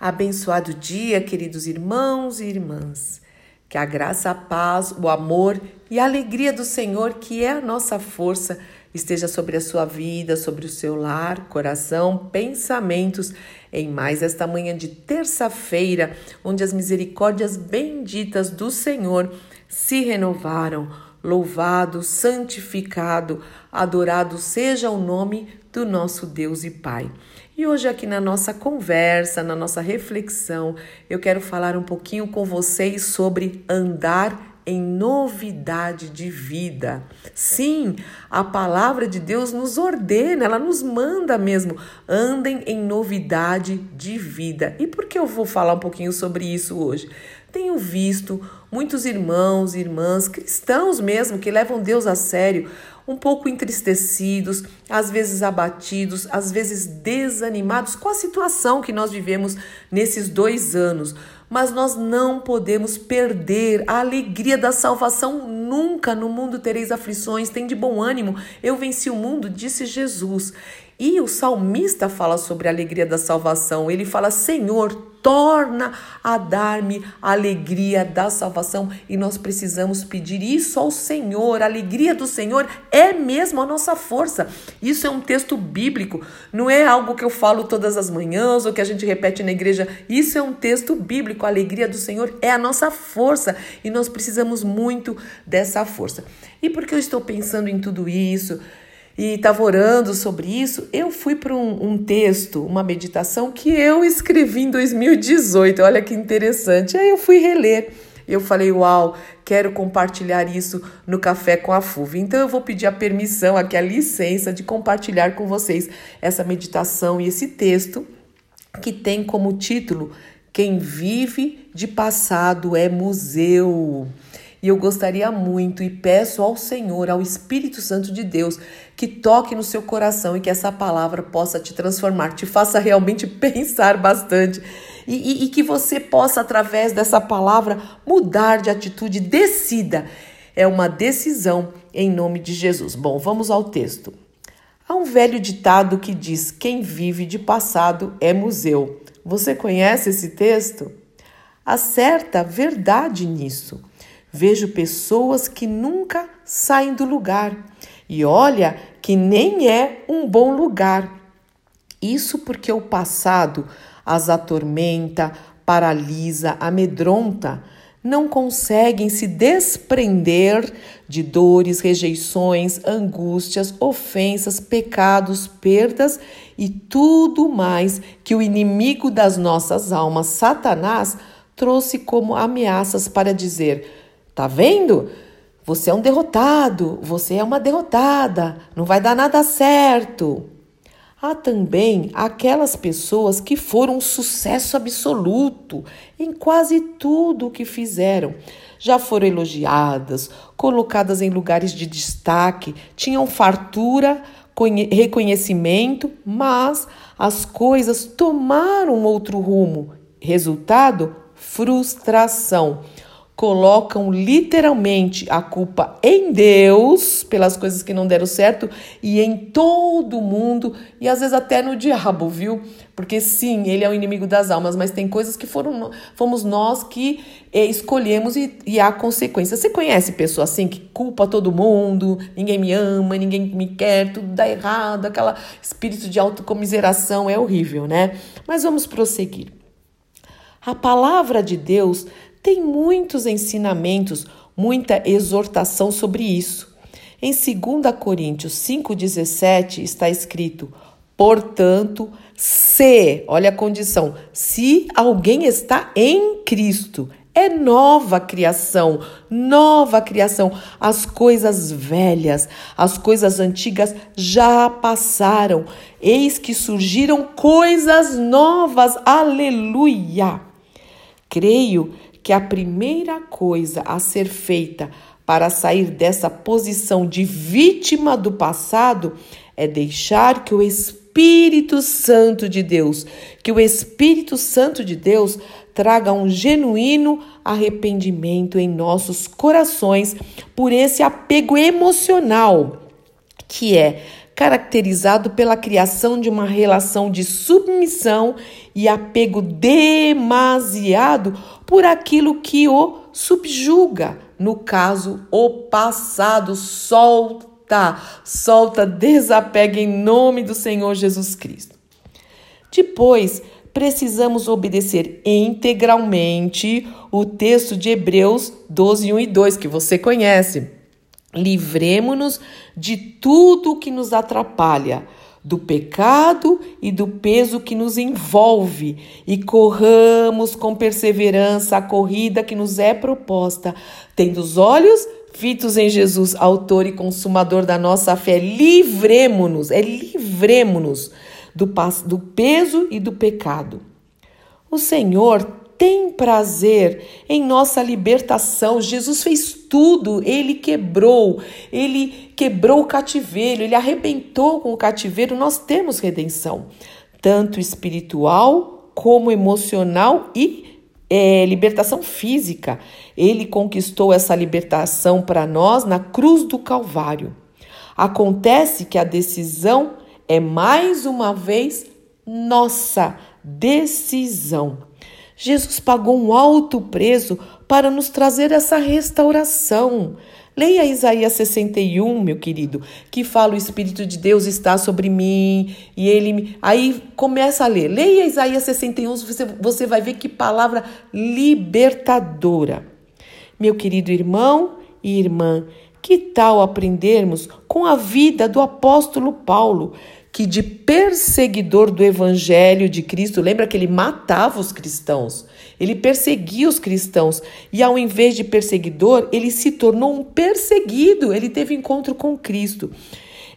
Abençoado dia, queridos irmãos e irmãs. Que a graça, a paz, o amor e a alegria do Senhor, que é a nossa força, esteja sobre a sua vida, sobre o seu lar, coração, pensamentos, em mais esta manhã de terça-feira, onde as misericórdias benditas do Senhor se renovaram. Louvado, santificado, adorado seja o nome do nosso Deus e Pai. E hoje, aqui na nossa conversa, na nossa reflexão, eu quero falar um pouquinho com vocês sobre andar em novidade de vida. Sim, a palavra de Deus nos ordena, ela nos manda mesmo. Andem em novidade de vida. E por que eu vou falar um pouquinho sobre isso hoje? Tenho visto muitos irmãos e irmãs cristãos mesmo que levam Deus a sério um pouco entristecidos, às vezes abatidos, às vezes desanimados com a situação que nós vivemos nesses dois anos. Mas nós não podemos perder a alegria da salvação nunca. No mundo tereis aflições, tem de bom ânimo. Eu venci o mundo, disse Jesus. E o salmista fala sobre a alegria da salvação. Ele fala: Senhor, torna a dar-me a alegria da salvação. E nós precisamos pedir isso ao Senhor. A alegria do Senhor é mesmo a nossa força. Isso é um texto bíblico, não é algo que eu falo todas as manhãs ou que a gente repete na igreja. Isso é um texto bíblico. A alegria do Senhor é a nossa força e nós precisamos muito dessa força. E por que eu estou pensando em tudo isso? E estava orando sobre isso, eu fui para um, um, texto, uma meditação que eu escrevi em 2018. Olha que interessante. Aí eu fui reler. Eu falei, uau, quero compartilhar isso no Café com a FUV. Então eu vou pedir a permissão, aqui a licença de compartilhar com vocês essa meditação e esse texto que tem como título Quem vive de passado é museu. E eu gostaria muito e peço ao Senhor, ao Espírito Santo de Deus, que toque no seu coração e que essa palavra possa te transformar, te faça realmente pensar bastante e, e, e que você possa, através dessa palavra, mudar de atitude. Decida. É uma decisão em nome de Jesus. Bom, vamos ao texto. Há um velho ditado que diz: quem vive de passado é museu. Você conhece esse texto? Há certa verdade nisso. Vejo pessoas que nunca saem do lugar. E olha que nem é um bom lugar. Isso porque o passado as atormenta, paralisa, amedronta. Não conseguem se desprender de dores, rejeições, angústias, ofensas, pecados, perdas e tudo mais que o inimigo das nossas almas, Satanás, trouxe como ameaças para dizer: Tá vendo? Você é um derrotado, você é uma derrotada, não vai dar nada certo. Há também aquelas pessoas que foram um sucesso absoluto em quase tudo o que fizeram. Já foram elogiadas, colocadas em lugares de destaque, tinham fartura, reconhecimento, mas as coisas tomaram outro rumo. Resultado: frustração colocam literalmente a culpa em Deus pelas coisas que não deram certo e em todo mundo e às vezes até no diabo, viu? Porque sim, ele é o inimigo das almas, mas tem coisas que foram fomos nós que eh, escolhemos e, e há consequências. Você conhece pessoa assim que culpa todo mundo, ninguém me ama, ninguém me quer, tudo dá errado, aquela espírito de autocomiseração é horrível, né? Mas vamos prosseguir. A palavra de Deus tem muitos ensinamentos, muita exortação sobre isso. Em 2 Coríntios 5,17 está escrito: portanto, se, olha a condição, se alguém está em Cristo, é nova criação, nova criação. As coisas velhas, as coisas antigas já passaram, eis que surgiram coisas novas. Aleluia! Creio que a primeira coisa a ser feita para sair dessa posição de vítima do passado é deixar que o Espírito Santo de Deus, que o Espírito Santo de Deus traga um genuíno arrependimento em nossos corações por esse apego emocional que é caracterizado pela criação de uma relação de submissão e apego demasiado por aquilo que o subjuga. No caso, o passado solta, solta, desapega em nome do Senhor Jesus Cristo. Depois, precisamos obedecer integralmente o texto de Hebreus 12, 1 e 2, que você conhece. Livremos-nos de tudo que nos atrapalha, do pecado e do peso que nos envolve, e corramos com perseverança a corrida que nos é proposta, tendo os olhos fitos em Jesus, autor e consumador da nossa fé. Livremos-nos, é livremos-nos do, do peso e do pecado. O Senhor tem prazer em nossa libertação. Jesus fez tudo, ele quebrou, ele quebrou o cativeiro, ele arrebentou com o cativeiro. Nós temos redenção, tanto espiritual como emocional e é, libertação física. Ele conquistou essa libertação para nós na cruz do Calvário. Acontece que a decisão é mais uma vez nossa decisão. Jesus pagou um alto preço para nos trazer essa restauração. Leia Isaías 61, meu querido, que fala o Espírito de Deus está sobre mim e ele. Aí começa a ler. Leia Isaías 61, você, você vai ver que palavra libertadora. Meu querido irmão e irmã, que tal aprendermos com a vida do apóstolo Paulo? Que de perseguidor do evangelho de Cristo, lembra que ele matava os cristãos, ele perseguia os cristãos e ao invés de perseguidor, ele se tornou um perseguido, ele teve encontro com Cristo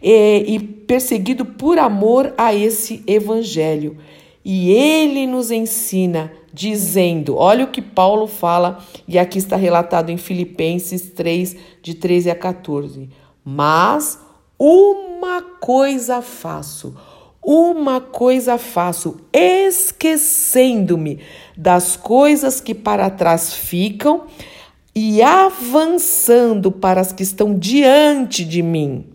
e, e perseguido por amor a esse evangelho. E ele nos ensina dizendo: olha o que Paulo fala, e aqui está relatado em Filipenses 3, de 13 a 14. Mas uma coisa faço, uma coisa faço, esquecendo-me das coisas que para trás ficam e avançando para as que estão diante de mim.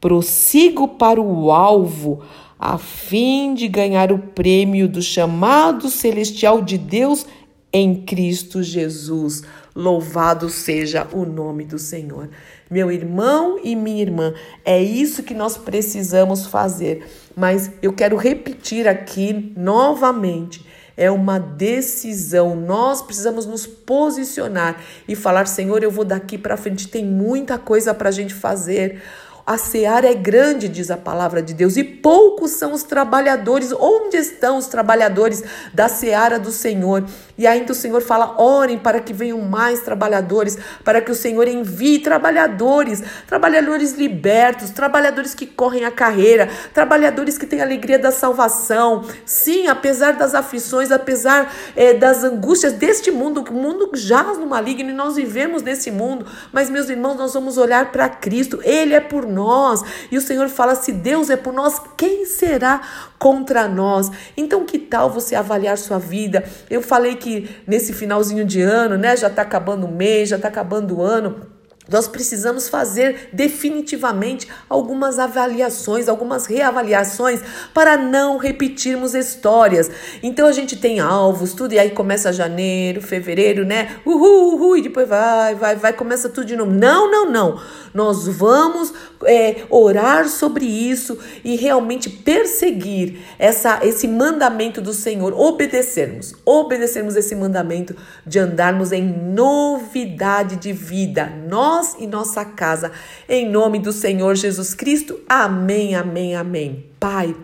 Prossigo para o alvo, a fim de ganhar o prêmio do chamado celestial de Deus em Cristo Jesus. Louvado seja o nome do Senhor. Meu irmão e minha irmã, é isso que nós precisamos fazer. Mas eu quero repetir aqui novamente. É uma decisão. Nós precisamos nos posicionar e falar: Senhor, eu vou daqui para frente. Tem muita coisa para a gente fazer. A seara é grande, diz a palavra de Deus, e poucos são os trabalhadores. Onde estão os trabalhadores da seara do Senhor? E ainda o Senhor fala: orem para que venham mais trabalhadores, para que o Senhor envie trabalhadores, trabalhadores libertos, trabalhadores que correm a carreira, trabalhadores que têm a alegria da salvação. Sim, apesar das aflições, apesar é, das angústias deste mundo, o mundo jaz no maligno e nós vivemos nesse mundo, mas meus irmãos, nós vamos olhar para Cristo, Ele é por nós. E o Senhor fala: se Deus é por nós, quem será contra nós? Então, que tal você avaliar sua vida? Eu falei que nesse finalzinho de ano, né, já está acabando o mês, já está acabando o ano. Nós precisamos fazer definitivamente algumas avaliações, algumas reavaliações para não repetirmos histórias. Então a gente tem alvos, tudo, e aí começa janeiro, fevereiro, né? Uhul, uhul, e depois vai, vai, vai, começa tudo de novo. Não, não, não. Nós vamos é, orar sobre isso e realmente perseguir essa, esse mandamento do Senhor, obedecermos, obedecermos esse mandamento de andarmos em novidade de vida, nós e nossa casa, em nome do Senhor Jesus Cristo. Amém, amém, amém. Pai,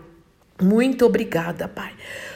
muito obrigada, Pai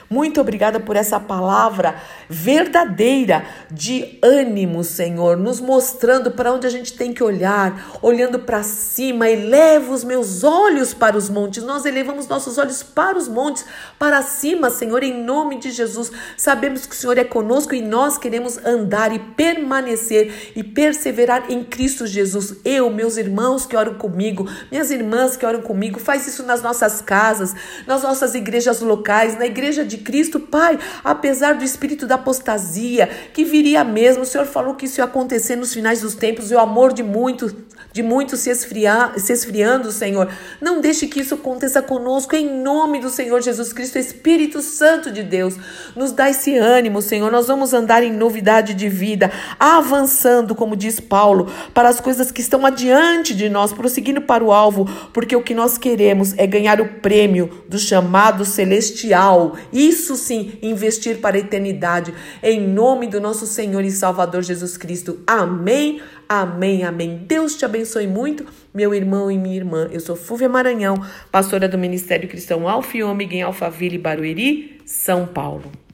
muito obrigada por essa palavra verdadeira de ânimo, Senhor, nos mostrando para onde a gente tem que olhar, olhando para cima. Eleva os meus olhos para os montes. Nós elevamos nossos olhos para os montes, para cima, Senhor, em nome de Jesus. Sabemos que o Senhor é conosco e nós queremos andar e permanecer e perseverar em Cristo Jesus. Eu, meus irmãos que oram comigo, minhas irmãs que oram comigo, faz isso nas nossas casas, nas nossas igrejas locais, na igreja de de Cristo, Pai, apesar do espírito da apostasia que viria mesmo, o Senhor falou que isso ia acontecer nos finais dos tempos e o amor de muitos de muitos se, esfriar, se esfriando, Senhor. Não deixe que isso aconteça conosco, em nome do Senhor Jesus Cristo, Espírito Santo de Deus. Nos dá esse ânimo, Senhor. Nós vamos andar em novidade de vida, avançando, como diz Paulo, para as coisas que estão adiante de nós, prosseguindo para o alvo, porque o que nós queremos é ganhar o prêmio do chamado celestial. Isso sim, investir para a eternidade. Em nome do nosso Senhor e Salvador Jesus Cristo. Amém. Amém, amém. Deus te abençoe muito, meu irmão e minha irmã. Eu sou Fúvia Maranhão, pastora do Ministério Cristão Alfa e Ômega em Alphaville, Barueri, São Paulo.